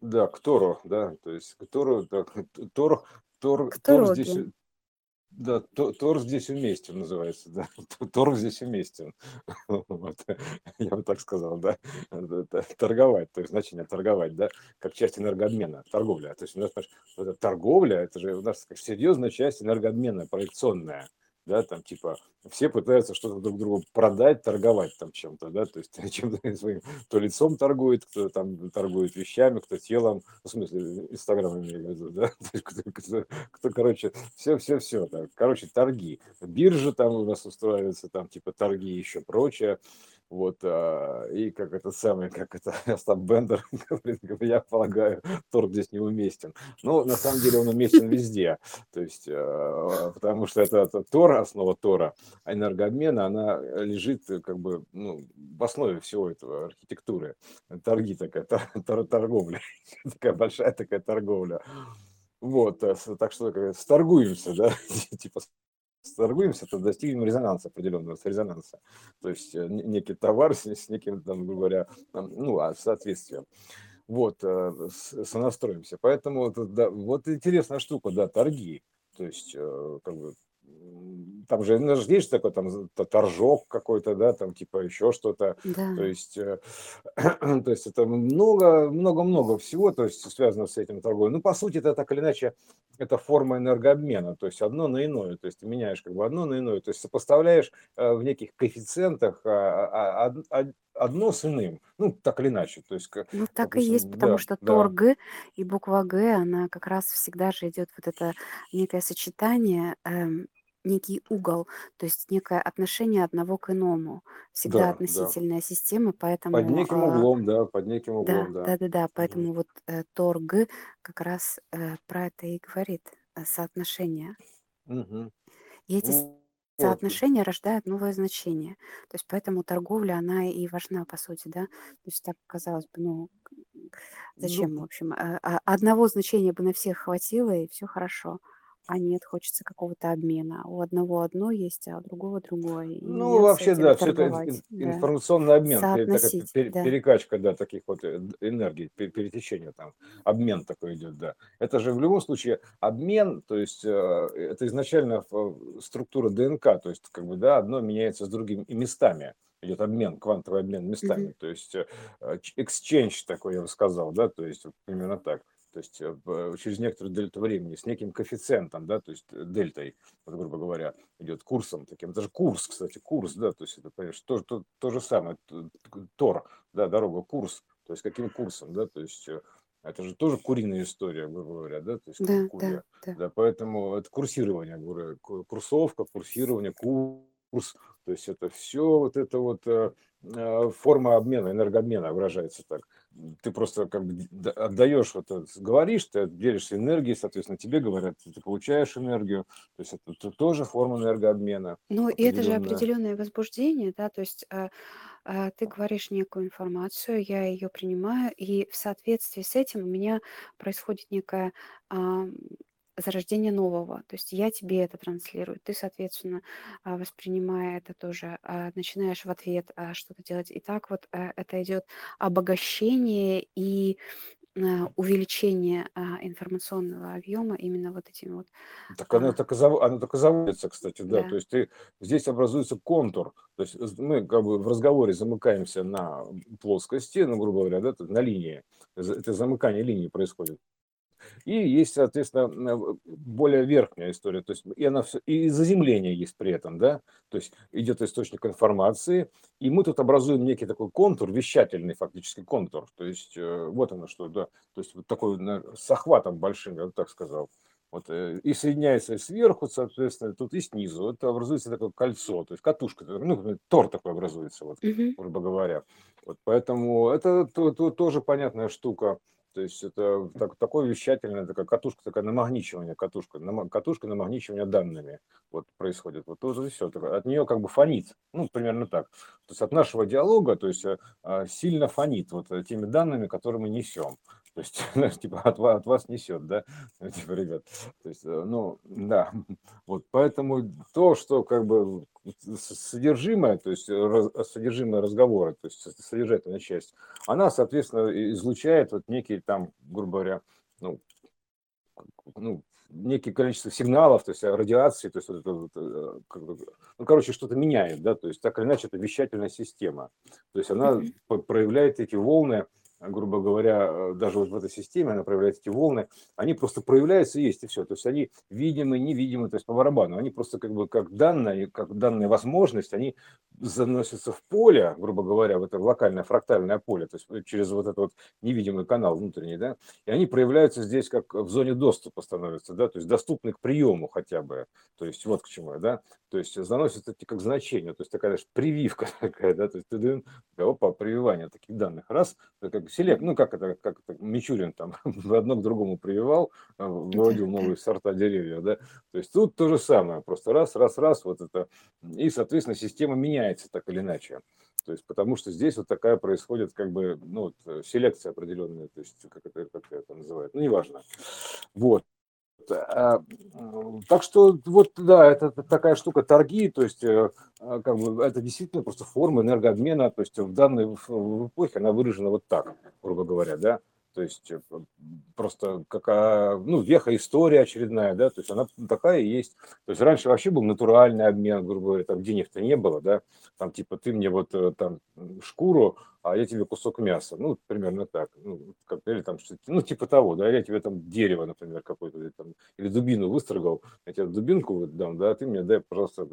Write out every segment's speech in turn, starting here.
Да, к Тору, да, то есть к Тору, так, Тор, Тор, К Тор здесь, да, То- Тор здесь уместен, называется, да, Тор здесь уместен, вот, я бы так сказал, да, торговать, то есть значение торговать, да, как часть энергообмена, торговля, то есть у нас, торговля, это же у нас серьезная часть энергообмена, проекционная, да, там типа все пытаются что-то друг другу продать, торговать там чем-то, да, то есть чем-то своим, кто лицом торгует, кто там торгует вещами, кто телом, в смысле, Инстаграм имею в виду, да, То есть кто, кто- кто, короче, все-все-все, короче, торги, биржа там у нас устраивается, там типа торги и еще прочее, вот, а, и как это самое, как это Остап Бендер говорит, я полагаю, торг здесь неуместен. Ну, на самом деле он уместен везде, то есть, э, потому что это, это Тор, основа Тора, а энергообмена, она лежит э, как бы ну, в основе всего этого архитектуры. Торги такая, тор- тор- торговля, такая большая такая торговля. Вот, э, так что как, сторгуемся, да, типа сторгуемся, то достигнем резонанса определенного, резонанса. То есть э, не- некий товар с, с неким, там, говоря, там, ну, а соответствием. Вот, э, сонастроимся. Поэтому да, вот интересная штука, да, торги. То есть, э, как бы, там же, ну, же есть такой там торжок какой-то, да, там типа еще что-то. То Да. есть, э, то есть это много, много-много всего, то есть связано с этим торговлей. Ну, по сути, это так или иначе, это форма энергообмена, то есть одно на иное, то есть ты меняешь как бы одно на иное, то есть сопоставляешь э, в неких коэффициентах а, а, а, од- од- одно с иным, ну, так или иначе, то есть, Ну, так и есть, допустим, потому да, что да, торг и буква Г, она как раз всегда же идет вот это некое сочетание, эм, некий угол, то есть некое отношение одного к иному. Всегда да, да, относительная система, под поэтому, неким а, углом, да, под неким да, углом, да. да-да-да, Мгм. поэтому вот э, торг как раз э, про это и говорит, э, соотношение. Мгм. И эти Вот, соотношения рождают новое значение. То есть поэтому торговля, она и важна, по сути, да. То есть так казалось бы, ну, к- ну, зачем, в общем, а- одного значения бы на всех хватило, и все хорошо. А нет, хочется какого-то обмена. У одного одно есть, а у другого другое. И Ну, вообще, да, все это ин- да. информационный обмен, такая пе- Соотносить, пе- да. перекачка, да, таких вот э, энергий, пе- перетечение там, обмен такой идет, да. Это же в любом случае обмен, то есть э, это изначально структура ДНК, то есть как бы, да, одно меняется с другим и местами. Идет обмен, квантовый обмен местами, то есть э, ч- exchange такой, я бы сказал, да, то есть вот примерно так. То есть э, в- через некоторую дельту времени с неким коэффициентом, да, то есть э, дельтой, вот, грубо говоря, идет курсом таким. Это же курс, кстати, курс, да, то есть это, понимаешь, то, то, то же самое, Тор, да, дорога, курс, то есть каким курсом, да, то есть э, это же тоже куриная история, грубо говоря, да, то есть Да, да, курья, да. да, поэтому это курсирование, говорю, ку- курсовка, курсирование, курс, то есть это все вот это вот э, э, форма обмена, энергообмена выражается так. Ты просто как бы отдаешь, вот, это, говоришь, ты делишься энергией, соответственно, тебе говорят, ты получаешь энергию, то есть это т- тоже форма энергообмена Ну, и это же определенное возбуждение, да, то есть а, а, ты говоришь некую информацию, я ее принимаю, и в соответствии с этим у меня происходит некое ам, зарождение нового. То есть я тебе это транслирую, ты, соответственно, а, воспринимая это тоже, а, начинаешь в ответ а, что-то делать. И так вот а, это идет обогащение и увеличение информационного объема именно вот этим вот. Так оно а, так зав- оно так и заводится, кстати, да. То да. есть ты, здесь образуется контур. То есть мы как бы в разговоре замыкаемся на плоскости, ну, грубо говоря, да, то на линии. Это замыкание линии происходит. И есть, соответственно, м, более верхняя история, то есть и она и заземление есть при этом, да, то есть идет источник информации, и мы тут образуем некий такой контур, вещательный фактически контур, то есть э, вот оно что, да, то есть вот такой с охватом большим, я бы так сказал. Вот, э, и соединяется сверху, соответственно, тут и снизу. Это образуется такое кольцо, то есть катушка, ну, тор такой образуется, вот, грубо говоря. Вот, поэтому это то- то- тоже понятная штука. То есть это так, такое вещательное, такая катушка, такая намагничивание, катушка, нама- катушка намагничивания данными вот происходит. Вот тоже все. От нее как бы фонит, ну, примерно так. То есть от нашего диалога, то есть э, а, сильно фонит вот э, теми данными, которые мы несем. То есть, знаешь, типа от, от вас несет, да, ну, типа, ребят. То есть, э, ну, да, вот поэтому то, что как бы содержимое, то есть раз, содержимое разговора, то есть содержательная часть, она, соответственно, излучает вот некий там, грубо говоря, ну, ну, некое количество сигналов, то есть радиации, то есть вот это, вот, э, как бы, ну, короче, что-то меняет, да, то есть так или иначе это вещательная система, то есть она проявляет эти волны, грубо говоря, э, даже вот в этой системе она проявляет эти волны, они просто проявляются и есть, и все. То есть они видимы, невидимы, то есть по барабану. Они просто как бы как данные, как данная возможность, они заносятся в поле, грубо говоря, в это локальное фрактальное поле, то есть через вот этот вот невидимый канал внутренний, да, и они проявляются здесь как в зоне доступа становятся, да, то есть доступны к приему хотя бы, то есть вот к чему, да, то есть заносятся как значение, то есть такая даже прививка такая, да, то есть ты, опа, прививание таких данных, раз, как селект, ну как это, как это Мичурин там одно к другому прививал, э, выводил новые сорта деревьев, да, то есть тут то же самое, просто раз, раз, раз, вот это, и, соответственно, система меняется так или иначе. То есть, потому что здесь вот такая происходит как бы, ну, вот, э, селекция определенная, то есть, как это, как это называют, ну, неважно. Вот. А, так что вот, да, это такая штука, торги, то есть, э, а, как бы, это действительно просто форма энергообмена, то есть в данной в эпохе она выражена вот так, грубо говоря, да, то есть э, просто какая, ну, веха история очередная, да, то есть она такая и есть. То есть раньше вообще был натуральный обмен, грубо говоря, там денег-то не было, да, там типа ты мне вот э, там шкуру, а я тебе кусок мяса, ну, примерно так, ну, как, или там ну, типа того, да, я тебе там дерево, например, какое-то, или, там, или дубину выстрогал, я тебе дубинку дам, да, а ты мне дай, пожалуйста,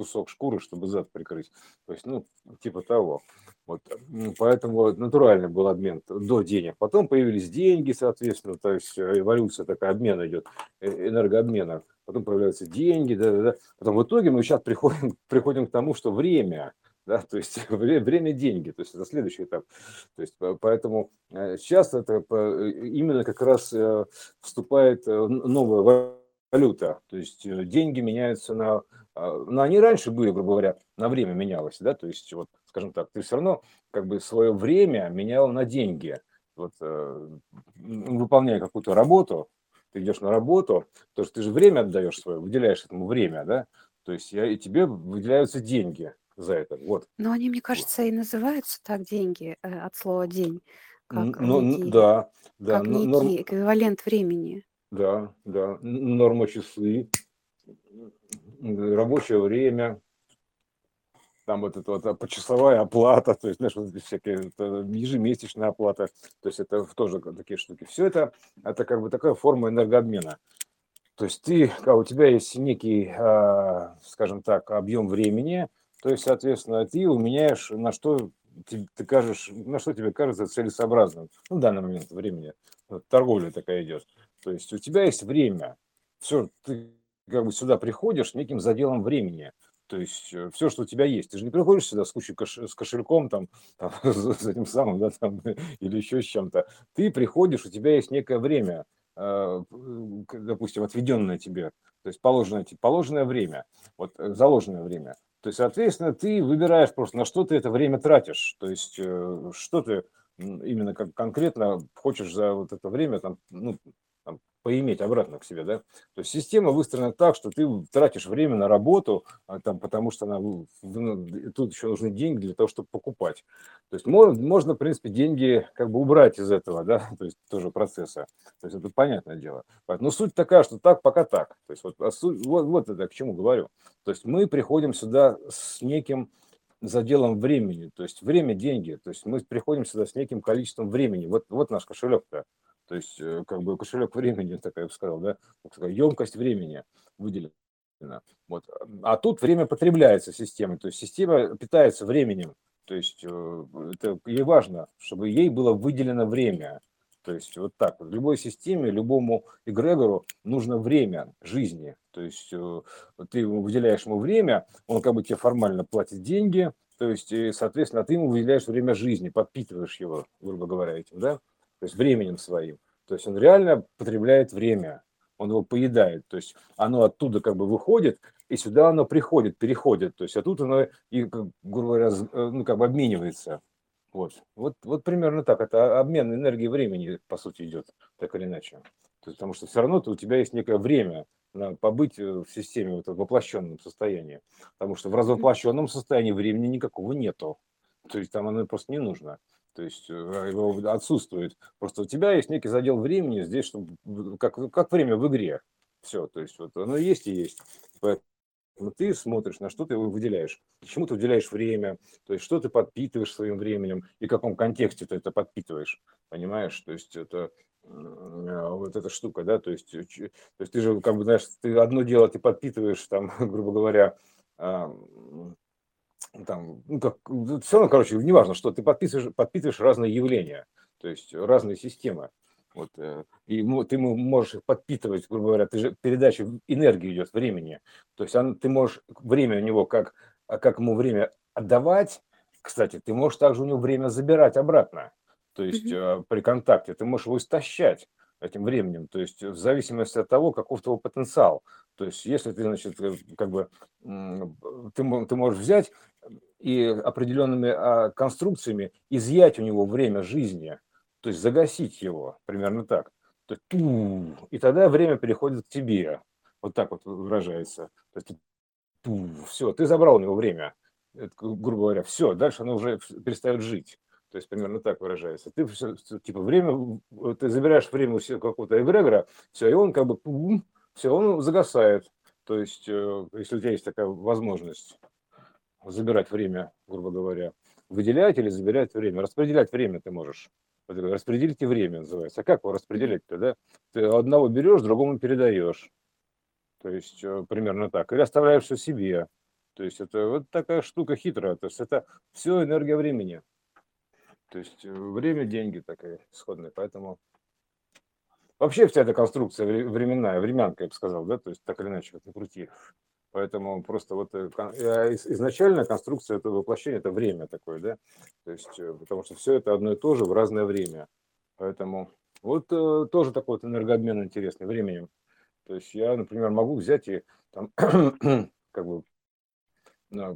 кусок шкуры, чтобы зад прикрыть, то есть, ну, типа того. Вот, поэтому натуральный был обмен до денег. Потом появились деньги, соответственно, то есть э, эволюция такая, обмен идет, э, энергообмена. Потом появляются деньги, да, да, да. Потом в итоге мы сейчас приходим, приходим к тому, что время, да, то есть время деньги, то есть это следующий этап. То есть поэтому э, сейчас это именно как раз вступает новая валюта, то есть деньги меняются на, а, но они раньше были, грубо говоря, на время менялось, да, то есть вот скажем так, ты все равно как бы свое время менял на деньги. Вот э, выполняя какую-то работу, ты идешь на работу, то есть ты же время отдаешь свое, выделяешь этому время, да, то есть я, и тебе выделяются деньги за это, вот. Но они, мне кажется, и называются так деньги э, от слова день, как Ну, некий, да, да, как некий эквивалент времени. Да, да, норма часы, рабочее время, там вот эта вот а, почасовая оплата, то есть, знаешь, вот эти всякие ежемесячная оплата, то есть это тоже такие штуки. Все это, это как бы такая форма энергообмена. То есть ты, а у тебя есть некий, а, скажем так, объем времени, то есть, соответственно, ты уменяешь, на что ты, ты кажешь, на что тебе кажется целесообразным ну, в данный момент времени. Вот, торговля такая идет. То есть у тебя есть время. Все, ты как бы сюда приходишь неким заделом времени. То есть э, все, что у тебя есть. Ты же не приходишь сюда с кучей кош... с кошельком, там, там с этим самым, да, там, или еще с чем-то. Ты приходишь, у тебя есть некое время, э, допустим, отведенное тебе, то есть положенное, положенное время, вот э, заложенное время. То есть, соответственно, ты выбираешь просто, на что ты это время тратишь. То есть, что ты именно как конкретно хочешь за вот это время там, ну, поиметь обратно к себе, да. То есть система выстроена так, что ты тратишь время на работу, а, там, потому что она, ну, тут еще нужны деньги для того, чтобы покупать. То есть можно, можно, в принципе, деньги как бы убрать из этого, да, то есть тоже процесса. То есть это понятное дело. Но суть такая, что так пока так. То есть вот, а вот, вот это к чему говорю. То есть мы приходим сюда с неким заделом времени, то есть время – деньги, то есть мы приходим сюда с неким количеством времени, вот, вот наш кошелек-то, то есть, э, как бы кошелек времени, так я бы сказал, да, такая емкость времени выделена. Вот. А тут время потребляется системой, то есть система питается временем. То есть э, это ей важно, чтобы ей было выделено время. То есть вот так. В любой системе, любому эгрегору нужно время жизни. То есть э, ты выделяешь ему время, он как бы тебе формально платит деньги, то есть, соответственно, ты ему выделяешь время жизни, подпитываешь его, грубо говоря, этим, да? То есть временем своим. То есть он реально потребляет время, он его поедает. То есть оно оттуда как бы выходит, и сюда оно приходит, переходит. То есть а тут оно, и, грубо говоря, э, ну, как бы обменивается. Вот. Вот, вот примерно так. Это обмен энергии времени, по сути, идет, так или иначе. То есть, потому что все равно -то у тебя есть некое время на побыть э, в системе вот, в воплощенном состоянии. Потому что в развоплощенном состоянии времени никакого нету. То есть там оно просто не нужно. То есть э, его отсутствует. Просто у тебя есть некий задел времени здесь, чтобы, как, как время в игре. Все, то есть вот оно есть и есть. Поэтому ты смотришь, на что ты выделяешь, чему ты выделяешь время, то есть что ты подпитываешь своим временем и в каком контексте ты это подпитываешь, понимаешь? То есть это вот эта штука, да, то есть, то есть ты же, как бы, знаешь, ты одно дело ты подпитываешь, там, грубо говоря, там, ну, как, все равно, короче, неважно, что ты подписываешь, подпитываешь разные явления, то есть разные системы. Вот, э, и ты можешь их подпитывать, грубо говоря, ты же передача энергии идет, времени. То есть он, ты можешь время у него, как, а как ему время отдавать, кстати, ты можешь также у него время забирать обратно. То есть mm-hmm. при контакте ты можешь его истощать этим временем, то есть в зависимости от того, каков твой потенциал. То есть если ты, значит, э, как бы, ты, ты можешь взять и определенными а, конструкциями изъять у него время жизни, то есть загасить его, примерно так. То есть, и тогда время переходит к тебе, вот так вот выражается. То есть, все, ты забрал у него время, грубо говоря, все, дальше оно уже перестает жить. То есть примерно так выражается. Ты типа время, ты забираешь время у какого-то эгрегора, все, и он как бы, все, он загасает. То есть, э, если у тебя есть такая возможность забирать время, грубо говоря, выделять или забирать время, распределять время ты можешь. Распределите время называется. А как его распределять-то, да? Ты одного берешь, другому передаешь. То есть э, примерно так. Или оставляешь все себе. То есть это вот такая штука хитрая. То есть это все энергия времени. То есть э, время, деньги такая исходная. Поэтому вообще вся эта конструкция временная, времянка, я бы сказал, да, то есть так или иначе, как ни крути. Поэтому просто вот э, изначально конструкция этого воплощения – это время такое, да, то есть э, потому что все это одно и то же в разное время. Поэтому вот тоже такой вот энергообмен интересный временем. То есть я, например, могу взять и там как бы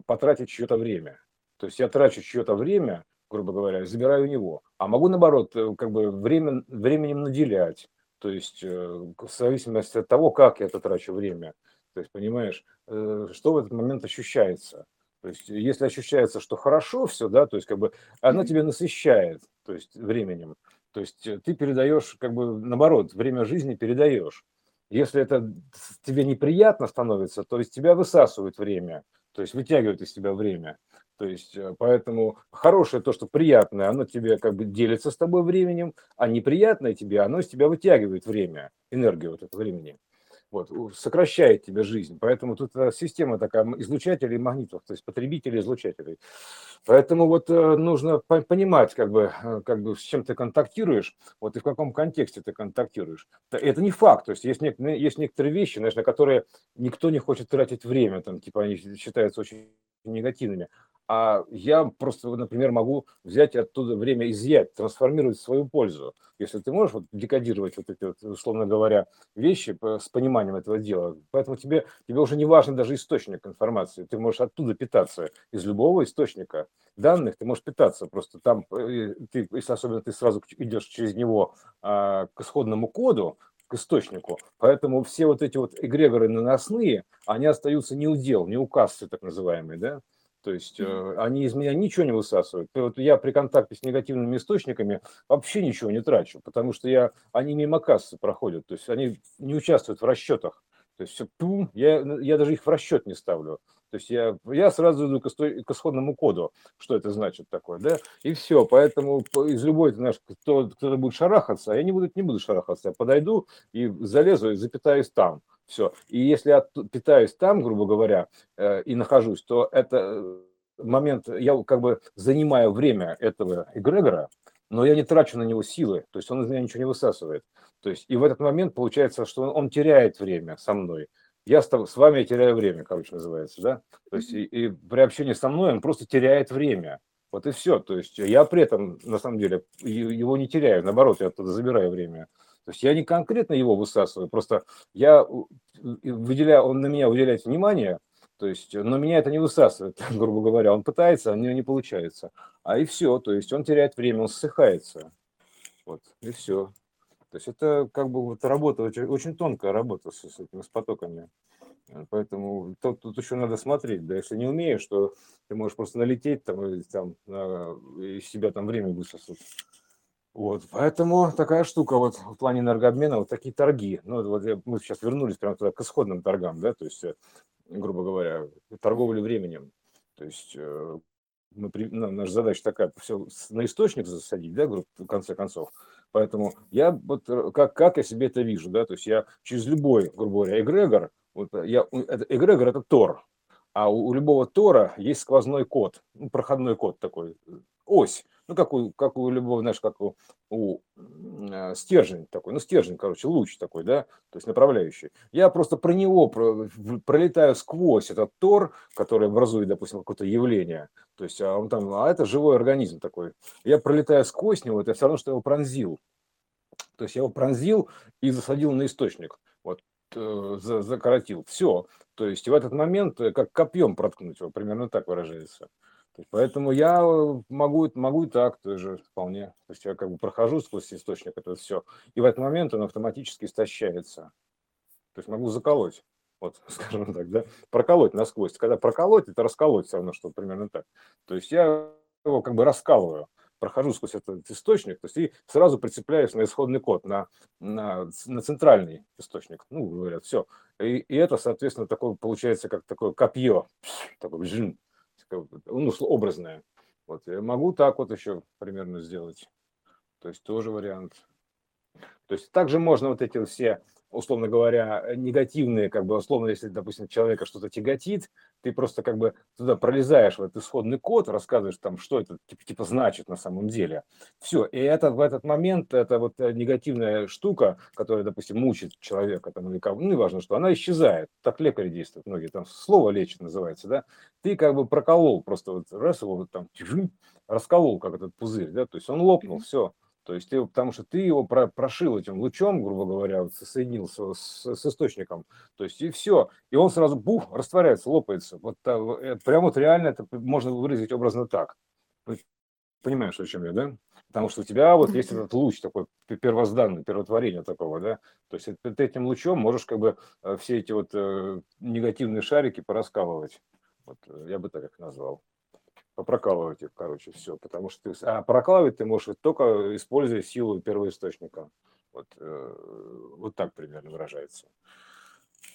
потратить чье-то время. То есть я трачу чье-то время, грубо говоря, забираю у него. А могу, наоборот, э, как бы время, временем наделять. То есть э, в зависимости от того, как я это трачу время. То есть, понимаешь, э, что в этот момент ощущается. То есть, если ощущается, что хорошо все, да, то есть, как бы, оно тебя насыщает, то есть, временем. То есть, ты передаешь, как бы, наоборот, время жизни передаешь. Если это тебе неприятно становится, то есть тебя высасывает время, то есть вытягивает из тебя время. То есть, э, поэтому хорошее то, что приятное, оно тебе как бы делится с тобой временем, а неприятное тебе, оно из тебя вытягивает время, энергию вот этого времени. Вот, сокращает тебе жизнь. Поэтому тут э, система такая излучателей и магнитов, то есть потребителей излучателей. Поэтому вот э, нужно понимать, как бы, как бы с чем ты контактируешь, вот и в каком контексте ты контактируешь. Это не факт, то есть есть, некоторые, есть некоторые вещи, знаешь, на которые никто не хочет тратить время, там, типа они считаются очень негативными а я просто, например, могу взять оттуда время изъять, трансформировать в свою пользу. Если ты можешь вот декодировать вот эти, вот, условно говоря, вещи с пониманием этого дела, поэтому тебе, тебе уже не важен даже источник информации, ты можешь оттуда питаться, из любого источника данных ты можешь питаться, просто там, э, ты, если особенно ты сразу идешь через него а, к исходному коду, к источнику. Поэтому все вот эти вот эгрегоры наносные, они остаются не у дел, не у кассы так называемые, да, то есть э, они из меня ничего не высасывают. Вот я при контакте с негативными источниками вообще ничего не трачу, потому что я, они мимо кассы проходят, то есть они не участвуют в расчетах. То есть все, пум, я, я даже их в расчет не ставлю. То есть я, я сразу иду к, к исходному коду, что это значит такое, да, и все. Поэтому из любой, знаешь, кто, кто-то будет шарахаться, а я не буду, не буду шарахаться, я подойду и залезу и запитаюсь там. Все. И если я питаюсь там, грубо говоря, э, и нахожусь, то это э, момент, я как бы занимаю время этого эгрегора, но я не трачу на него силы, то есть он из меня ничего не высасывает. То есть и в этот момент получается, что он, он теряет время со мной. Я с, с вами теряю время, короче, называется, да? То есть и, и при общении со мной он просто теряет время. Вот и все. То есть я при этом, на самом деле, его не теряю, наоборот, я оттуда забираю время. То есть я не конкретно его высасываю, просто я выделяю, он на меня выделяет внимание, то есть, но меня это не высасывает, грубо говоря. Он пытается, а у него не получается. а и все, то есть он теряет время, он ссыхается, вот, и все. То есть это как бы вот работа, очень, очень тонкая работа с, с этими с потоками. Поэтому тут, тут еще надо смотреть, да, если не умеешь, то ты можешь просто налететь там, и, там на, из себя там время высосать. Вот, поэтому такая штука вот в плане энергообмена, вот такие торги. Ну, вот я, мы сейчас вернулись прямо туда к исходным торгам, да, то есть, э, грубо говоря, торговля временем. То есть э, мы, ну, наша задача такая, все на источник засадить, да, в конце концов. Поэтому я вот э, как, как я себе это вижу, да, то есть я через любой, грубо говоря, эгрегор, вот я, это, эгрегор это Тор, а у, у любого Тора есть сквозной код, ну, проходной код такой, ось, ну, как у, как у любого, знаешь, как у, у э, стержень такой, ну, стержень, короче, луч такой, да, то есть направляющий. Я просто про него про, пролетаю сквозь этот тор, который образует, допустим, какое-то явление, то есть а он там, а это живой организм такой. Я пролетаю сквозь него, это все равно, что я его пронзил. То есть я его пронзил и засадил на источник, вот, э, закоротил. Все. То есть в этот момент э, как копьем проткнуть его, примерно так выражается. Поэтому я э, могу, могу и так тоже вполне. То есть я как бы прохожу сквозь источник это все, и в этот момент он автоматически истощается. То есть могу заколоть вот, скажем так, да, проколоть насквозь. Когда проколоть, это расколоть все равно, что примерно так. То есть я его как бы раскалываю, прохожу сквозь этот источник, то есть и сразу прицепляюсь на исходный код, на, на, на центральный источник, ну, говорят, все. И, и это, соответственно, такое получается, как такое копье, такое жин, ну, образное. Вот, я могу так вот еще примерно сделать. То есть тоже вариант. То есть также можно вот эти все условно говоря, негативные, как бы, условно, если, допустим, человека что-то тяготит, ты просто как бы туда пролезаешь в этот исходный код, рассказываешь там, что это типа, типа значит на самом деле. Все, и это в этот момент, это вот э, негативная штука, которая, допустим, мучит человека, там, или как, ну, неважно что, она исчезает. Так лекари действуют, многие там слово лечит называется, да. Ты как бы проколол просто вот раз его вот там расколол, как этот пузырь, да, то есть он лопнул, все, то есть ты, потому что ты его про, прошил этим лучом, грубо говоря, вот соединился с, с источником. То есть и все. И он сразу бух, растворяется, лопается. Вот это, прямо вот реально это можно выразить образно так. Понимаешь, о чем я, да? Потому что у тебя вот есть этот луч такой первозданный, первотворение такого, да? То есть ты этим лучом можешь как бы э, все эти вот э, негативные шарики пораскалывать. Вот э, я бы так их назвал попрокалывать их, короче, все. Потому что ты, а прокалывать ты можешь только используя силу первоисточника. Вот, э, вот так примерно выражается.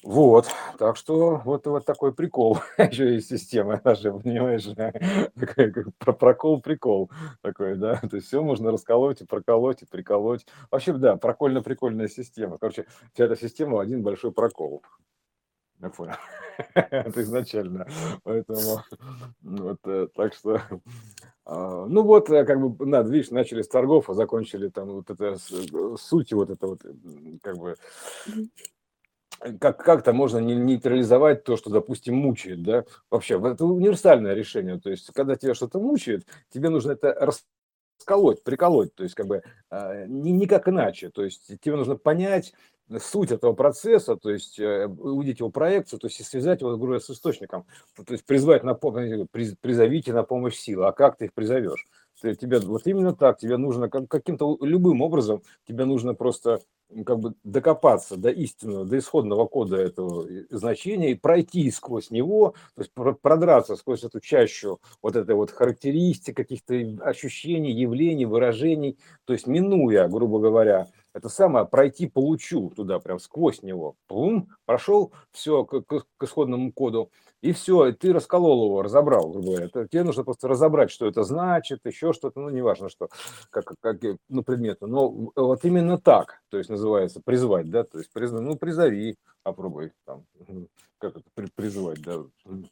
Вот, так что вот, вот такой прикол. Еще есть система наша, понимаешь, про прокол прикол такой, да. То есть все можно расколоть и проколоть и приколоть. Вообще, да, прикольно-прикольная система. Короче, вся эта система один большой прокол. Я понял. Это изначально. Поэтому вот э, так что а, ну вот, э, как бы, надо, видишь, начали с торгов, а закончили там вот это э, суть вот это вот, как бы, как, как-то можно нейтрализовать то, что, допустим, мучает, да, вообще, это универсальное решение, то есть, когда тебя что-то мучает, тебе нужно это расколоть, приколоть, то есть, как бы, а, никак иначе, то есть, тебе нужно понять, суть этого процесса, то есть э, увидеть его проекцию, то есть связать его, говорю, с источником, то есть призвать на помощь, призовите на помощь силы, а как ты их призовешь? Тебе вот именно так, тебе нужно каким-то любым образом, тебе нужно просто как бы докопаться до истинного, до исходного кода этого значения и пройти сквозь него, то есть продраться сквозь эту чащу вот этой вот характеристик, каких-то ощущений, явлений, выражений, то есть минуя, грубо говоря, это самое, пройти получу туда, прям сквозь него. Пум, прошел, все к, к, к исходному коду, и все, ты расколол его, разобрал, грубо говоря. Это, тебе нужно просто разобрать, что это значит, еще что-то, ну, неважно что, как, как ну, предметы. Но вот именно так, то есть называется призвать, да, то есть призна, ну, призови, попробуй там, как это при, призывать, да,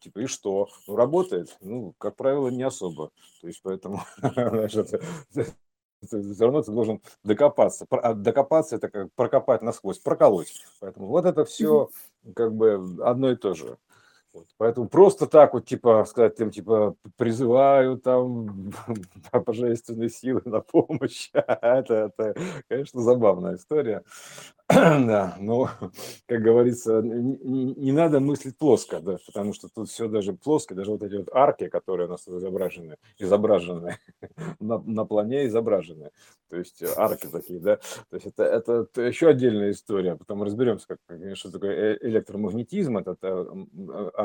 типа, и что? Ну, работает? Ну, как правило, не особо. То есть, поэтому, это, все равно ты должен докопаться. А докопаться это как прокопать насквозь, проколоть. Поэтому вот это все как бы одно и то же. Вот. Поэтому просто так вот, типа, сказать тем, типа, призываю там божественные силы на помощь. это, это, конечно, забавная история. Да, но, как говорится, не, не- надо мыслить плоско, да, потому что тут все даже плоско, даже вот эти вот арки, которые у нас изображены, изображены на, на плане изображены, то есть э, арки такие, да, то есть это, это, т- еще отдельная история, потом разберемся, как, что такое э- электромагнетизм, это, это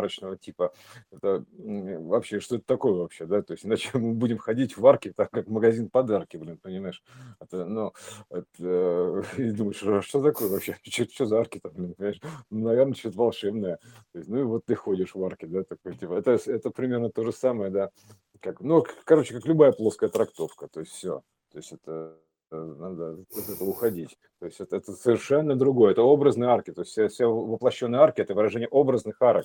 арочного типа, это м, вообще, что это такое вообще, да, то есть иначе мы будем ходить в арки, так как магазин подарки, блин, понимаешь, это, ну, это, э, и думаешь, а что такое вообще? Что, что за арки там, блин, понимаешь? Ну, наверное, что-то волшебное. То есть, ну и вот ты ходишь в арке, да, такой, типа, это, это примерно то же самое, да, как, ну, короче, как любая плоская трактовка, то есть все, то есть это э, надо от этого уходить. То есть это, это совершенно другое, это образные арки, то есть все, все воплощенные арки – это выражение образных арок,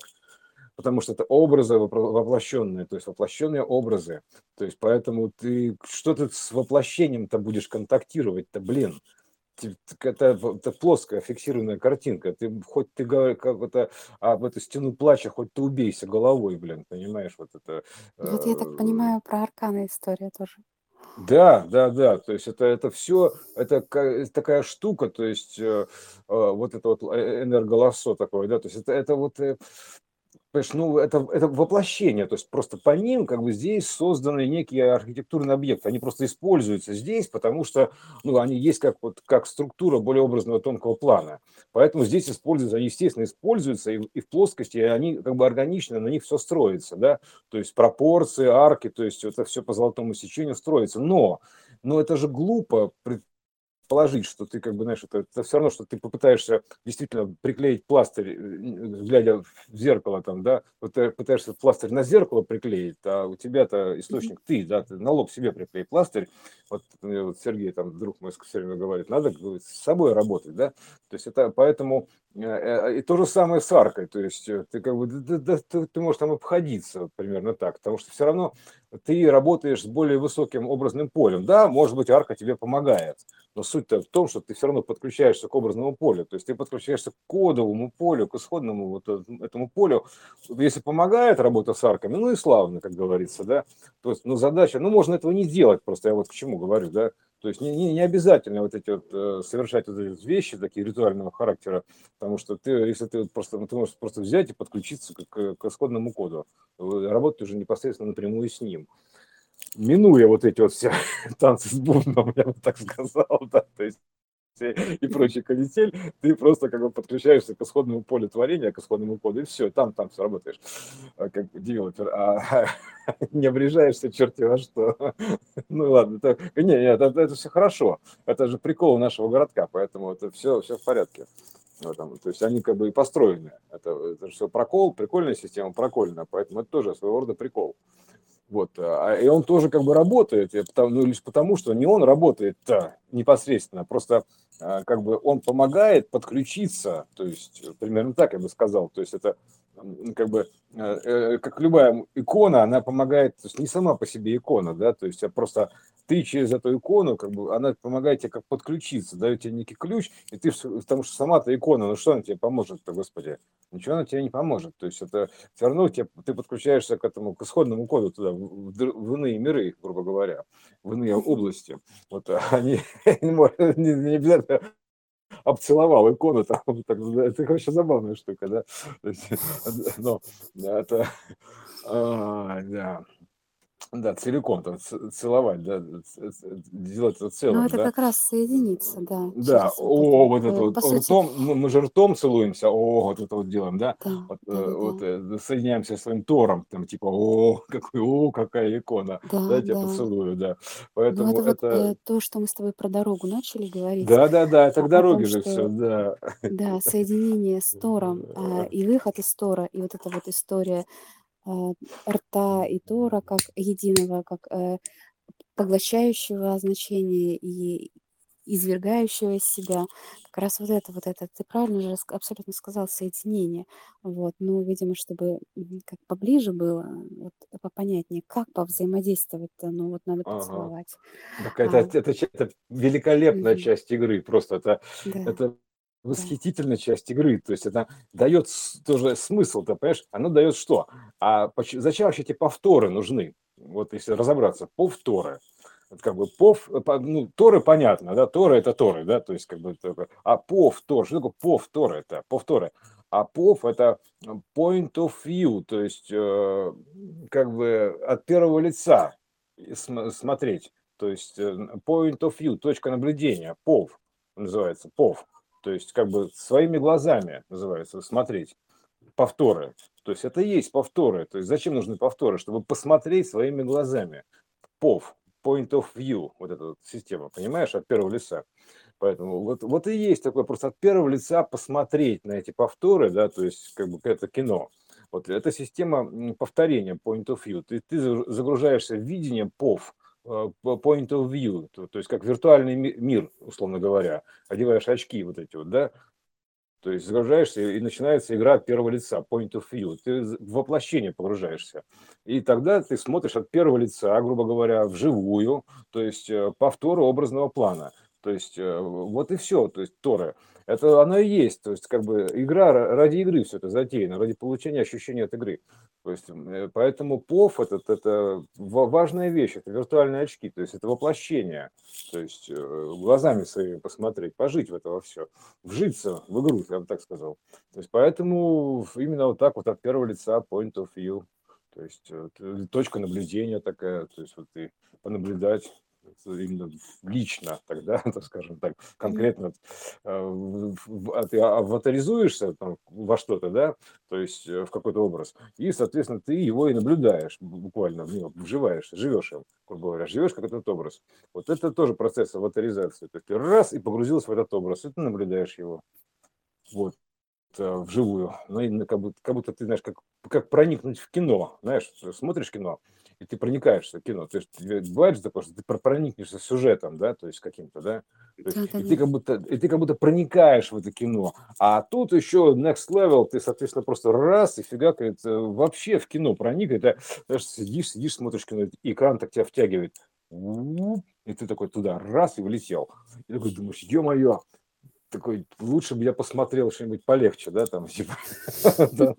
потому что это образы воплощенные, то есть воплощенные образы. То есть поэтому ты что ты с воплощением-то будешь контактировать-то, блин? Это, это плоская фиксированная картинка. Ты хоть ты как это, а в эту стену плача, хоть ты убейся головой, блин, понимаешь, вот это. Вот я так э, понимаю, про арканы история тоже. да, да, да, то есть это, это все, это ка- такая штука, то есть э, э, вот это вот э, энерголосо такое, да, то есть это, это вот э, Понимаешь, ну, это, это воплощение, то есть просто по ним как бы здесь созданы некие архитектурные объекты, они просто используются здесь, потому что, ну, они есть как вот как структура более образного тонкого плана, поэтому здесь используются, они, естественно, используются и, и в плоскости, и они как бы органично, на них все строится, да, то есть пропорции, арки, то есть это все по золотому сечению строится, но, но это же глупо положить, что ты как бы, знаешь, это, это все равно, что ты попытаешься действительно приклеить пластырь, э, глядя в зеркало там, да, вот ты пытаешься пластырь на зеркало приклеить, а у тебя-то источник ты, да, ты на лоб себе приклей пластырь, вот, э, вот Сергей, там, друг мой все время говорит, надо говорит, с собой работать, да, то есть это поэтому э, э, и то же самое с аркой, то есть э, ты как бы, да- да- ты, ты можешь там обходиться примерно так, потому что все равно ты работаешь с более высоким образным полем, да, может быть, арка тебе помогает, но суть-то в том, что ты все равно подключаешься к образному полю, то есть ты подключаешься к кодовому полю, к исходному вот э- этому полю. Если помогает работа с арками, ну и славно, как говорится, да. То есть, ну задача, ну можно этого не делать, просто я вот к чему говорю, да. То есть не, не, не обязательно вот эти вот э, совершать вот эти вещи такие ритуального характера, потому что ты, если ты вот просто, ну, ты можешь просто взять и подключиться к, к- исходному коду, работать уже непосредственно напрямую с ним. Минуя вот эти вот все танцы с бубном, я бы так сказал, да, то есть и прочий канитель, ты просто как бы подключаешься к исходному полю творения, к исходному коду, и все, там, там все работаешь, а, как девелопер, а не обрежаешься черти во что. Ну ладно, это, не, нет, это, это все хорошо, это же прикол нашего городка, поэтому это все, все в порядке. В этом. То есть они как бы и построены. Это, это же все прокол, прикольная система, прокольная, поэтому это тоже своего рода прикол. Вот, а, и он тоже как бы работает, ну, лишь потому, что не он работает непосредственно, просто а, как бы он помогает подключиться, то есть примерно так я бы сказал, то есть это как бы э, э, как любая икона, она помогает, то есть не сама по себе икона, да, то есть а просто ты через эту икону, как бы, она помогает тебе как подключиться, дает тебе некий ключ, и ты, потому что сама-то икона, ну что она тебе поможет-то, господи, ничего она тебе не поможет, то есть это все равно тебе, ты подключаешься к этому, к исходному коду туда, в, в иные миры, грубо говоря, в иные области. Вот а они не- не обязательно обцеловал икону, там, так, это вообще забавная штука, да. То есть, да, это, а, да, да, целиком там ц- целовать, да, ц- ц- делать это Ну, целым, это да. как раз соединиться, да, Да, это о, вот, вот это э, вот по сути, ртом, мы, мы же ртом целуемся, о, вот это вот делаем, да, да, вот, да, э, да, вот э, соединяемся с своим Тором, там типа, о, какой, о, какая икона, да, да, я тебя да. поцелую, да, Ну, поэтому это вот это, э, то, что мы с тобой про дорогу начали говорить, да, да, да, это а к дороге же все, что, да, да, соединение с Тором а, и выход из Тора, и вот эта вот история рта и Тора как единого, как э, поглощающего значения и извергающего из себя. Как раз вот это, вот это, ты правильно же абсолютно сказал, соединение. Вот, ну, видимо, чтобы как поближе было, вот, попонятнее, как повзаимодействовать-то, ну, вот надо ага. поцеловать. Так это, А, это, ча- это великолепная мгм, часть игры, просто это, да, это. Восхитительная часть игры, то есть это дает тоже смысл, ты понимаешь, оно дает что? А зачем вообще эти повторы нужны? Вот если разобраться, повторы. как бы пов, ну, Торы понятно, да, Торы это Торы, да, то есть как бы, а пов, Тор, что такое пов, Торы это, пов, Торы, а пов это point of view, то есть э, как бы от первого лица смотреть, то есть э, point of view, точка наблюдения, пов называется, пов, то есть как бы своими глазами называется, смотреть повторы. То есть это и есть повторы. То есть зачем нужны повторы? Чтобы посмотреть своими глазами. POV, Point of View, вот эта вот система, понимаешь, от первого лица. Поэтому вот, вот и есть такое просто от первого лица посмотреть на эти повторы, да, то есть как бы это кино. Вот эта система повторения Point of View. Ты, ты загружаешься в видение э, point of view, то, то есть как виртуальный мир, условно говоря, одеваешь очки вот эти вот, да, то есть загружаешься и начинается игра первого лица, point of view. Ты в воплощение погружаешься. И тогда ты смотришь от первого лица, грубо говоря, вживую, то есть э, повтору образного плана. То есть э, вот и все, то есть Торы. Это оно и есть, то есть как бы игра ради игры все это затеяно, ради получения ощущения от игры. То есть, э, поэтому ПОФ этот, это важная вещь, это виртуальные очки, то есть это воплощение, то есть э, глазами своими посмотреть, пожить в это все, вжиться в игру, я бы так сказал. То есть поэтому именно вот так вот от первого лица point of view, то есть э, точка наблюдения такая, то есть вот и понаблюдать именно лично тогда, так скажем так, конкретно э, а аватаризуешься там, во что-то, да, то есть э, в какой-то образ, и, соответственно, ты его и наблюдаешь буквально, ну, вживаешь, живешь им, грубо говоря, живешь как этот образ. Вот это тоже процесс аватаризации. То есть ты раз и погрузился в этот образ, и ты наблюдаешь его. Вот э, вживую. Ну, как будто, как будто ты знаешь, как, как проникнуть в кино. Знаешь, смотришь кино, и ты проникаешься в кино. То есть бывает же такое, что ты проникнешься сюжетом, да, то есть каким-то, да, есть, и, ты как будто, и ты как будто проникаешь в это кино. А тут еще next level, ты, соответственно, просто раз и фига, это вообще в кино проник, это знаешь, сидишь, сидишь, смотришь кино, экран так тебя втягивает, и ты такой туда раз и влетел. И такой думаешь, ё-моё, такой, лучше бы я посмотрел что-нибудь полегче, да, там, типа,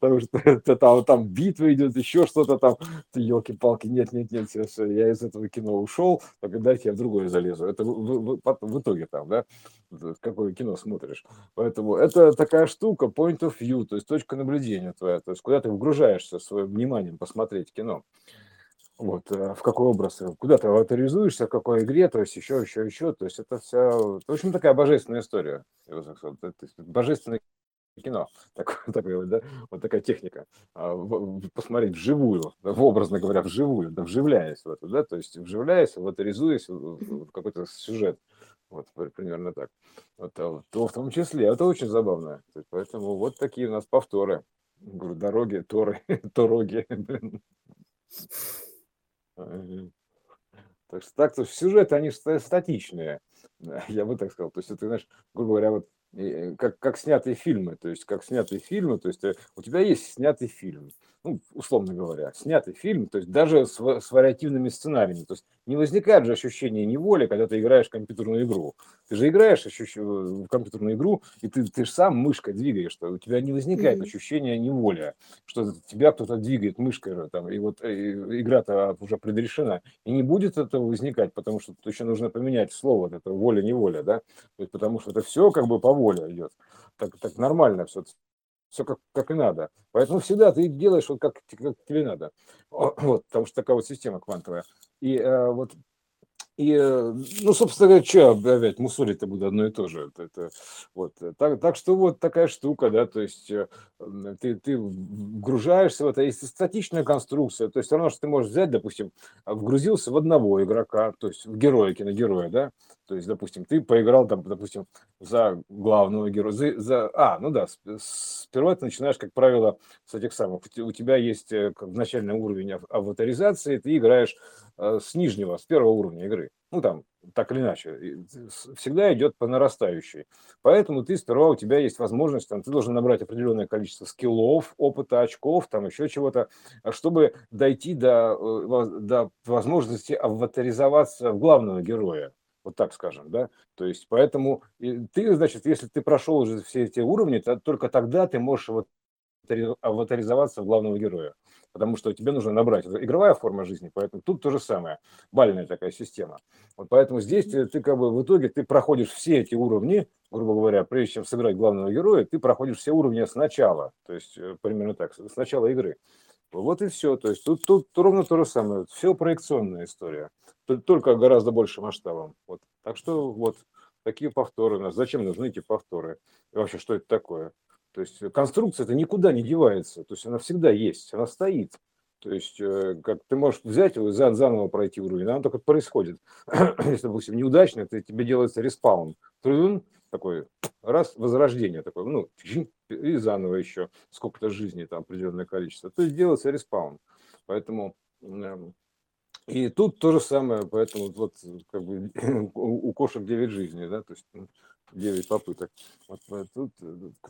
потому что там, битва идет, еще что-то там, ты елки-палки, нет, нет, нет, я из этого кино ушел, только дайте я в другое залезу. Это в итоге там, да, какое кино смотришь. Поэтому это такая штука, point of view, то есть точка наблюдения твоя, то есть куда ты вгружаешься своим вниманием посмотреть кино вот, э, в какой образ, э, куда ты авторизуешься, в какой игре, то есть еще, еще, еще, то есть это вся, в общем, такая божественная история, божественное кино, такое, такое вот, да, вот такая техника, а, посмотреть вживую, образно говоря, вживую, да, вживляясь в это, да, то есть вживляясь, авторизуясь в какой-то сюжет, вот примерно так. Вот, а то в том числе, это очень забавно. Поэтому вот такие у нас повторы. Говорю, дороги, торы, тороги. Так что так-то сюжеты, они статичные, я бы так сказал. То есть, ты знаешь, грубо говоря, вот э, как, как снятые фильмы, то есть как снятые фильмы, то есть э, у тебя есть снятый фильм, ну, условно говоря, снятый фильм, то есть даже с, с вариативными сценариями, то есть не возникает же ощущение неволи, когда ты играешь в компьютерную игру. Ты же играешь в компьютерную игру, и ты, ты же сам мышкой двигаешь, что у тебя не возникает mm-hmm. ощущения неволи, что тебя кто-то двигает мышкой, там, и вот э, игра-то уже предрешена. И не будет этого возникать, потому что тут еще нужно поменять слово, вот это воля-неволя, да, то есть, потому что это все как бы по воле идет. Так, так нормально все все как, как и надо. Поэтому всегда ты делаешь вот как, как тебе надо. Вот, потому что такая вот система квантовая. И э, вот и, э, ну, собственно говоря, что опять мусорить-то будет одно и то же. Это, это, вот. так, так что вот такая штука, да, то есть э, ты, ты вгружаешься в это, есть статичная конструкция, то есть все равно, что ты можешь взять, допустим, вгрузился в одного игрока, то есть в героя, киногероя, да, то есть, допустим, ты поиграл там, допустим, за главного героя, за, за а, ну да, сперва ты начинаешь, как правило, с этих самых, у тебя есть э, как начальный уровень аватаризации, ты играешь э, с нижнего, с первого уровня игры, ну там, так или иначе, всегда идет по нарастающей. Поэтому ты сперва у тебя есть возможность, там, ты должен набрать определенное количество скиллов, опыта, очков, там еще чего-то, чтобы дойти до, э, до возможности аватаризоваться в главного героя вот так скажем, да, то есть поэтому ты, значит, если ты прошел уже все эти уровни, то только тогда ты можешь вот аватаризоваться в главного героя. потому что тебе нужно набрать. Это игровая форма жизни, поэтому тут то же самое, бальная такая система. Вот поэтому здесь ты, ты как бы в итоге ты проходишь все эти уровни, грубо говоря, прежде чем сыграть главного героя, ты проходишь все уровни сначала, то есть э, примерно так, с начала игры. Вот и все. То есть тут, тут ровно то же самое. Все проекционная история. Только гораздо больше масштабом. Вот. Так что вот такие повторы нас. Зачем нужны эти повторы? И вообще, что это такое? То есть конструкция это никуда не девается. То есть она всегда есть, она стоит. То есть, э, как ты можешь взять его и заново пройти уровень, она только происходит. Если, допустим, неудачно, то тебе делается respawn. Такой раз, возрождение такое, ну, и заново еще сколько-то жизней, там определенное количество. То есть делается respawn. Поэтому и тут то же самое, поэтому вот как бы у кошек 9 жизней, да, то есть 9 попыток. Вот, тут,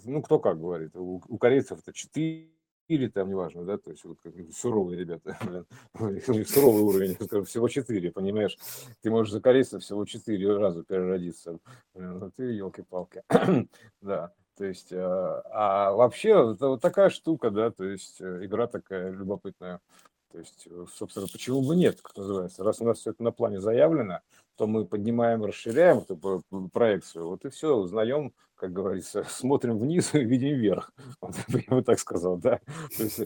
ну, кто как говорит, у, у корейцев это 4 или там, неважно, да, то есть вот как суровые ребята, блин, суровый уровень, всего 4, понимаешь, ты можешь за корейцев всего 4 раза переродиться, ну ты елки-палки, да, то есть, а, а вообще, это вот такая штука, да, то есть э, игра такая любопытная, то есть, э, собственно, почему бы нет, как называется, раз у нас все это на плане заявлено, то мы поднимаем, расширяем эту проекцию, вот и все, узнаем, как говорится, смотрим вниз и видим вверх. Вот, я бы так сказал, да. То есть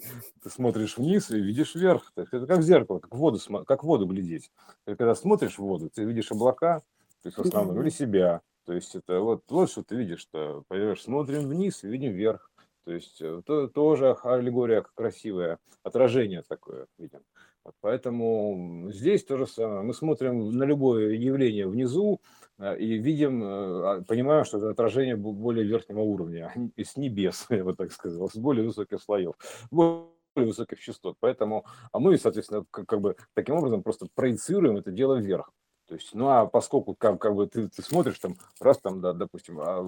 ты смотришь вниз и видишь вверх. Это как в зеркало, как в воду, как в воду глядеть. Ты когда смотришь в воду, ты видишь облака, то есть в основном, или себя. То есть это вот, вот что ты видишь, что, понимаешь, смотрим вниз и видим вверх. То есть э, то, тоже аллегория красивая, отражение такое видим. Вот поэтому здесь то же самое. Мы смотрим на любое явление внизу э, и видим, э, а, понимаем, что это отражение более верхнего уровня, с небес, я бы так сказал, с более высоких слоев, более высоких частот. Поэтому, а мы, соответственно, как, как бы таким образом просто проецируем это дело вверх. То есть, ну а поскольку как, как бы ты, ты смотришь там, раз там, да, допустим, а,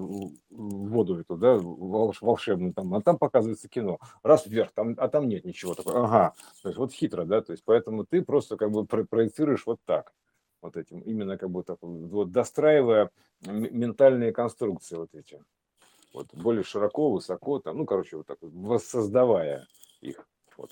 воду эту, да, волш, волшебную там, а там показывается кино, раз вверх, там, а там нет ничего такого, ага, то есть вот хитро, да, то есть поэтому ты просто как бы проецируешь вот так, вот этим, именно как бы так, вот достраивая ментальные конструкции вот эти, вот более широко, высоко, там, ну, короче, вот так воссоздавая их, вот.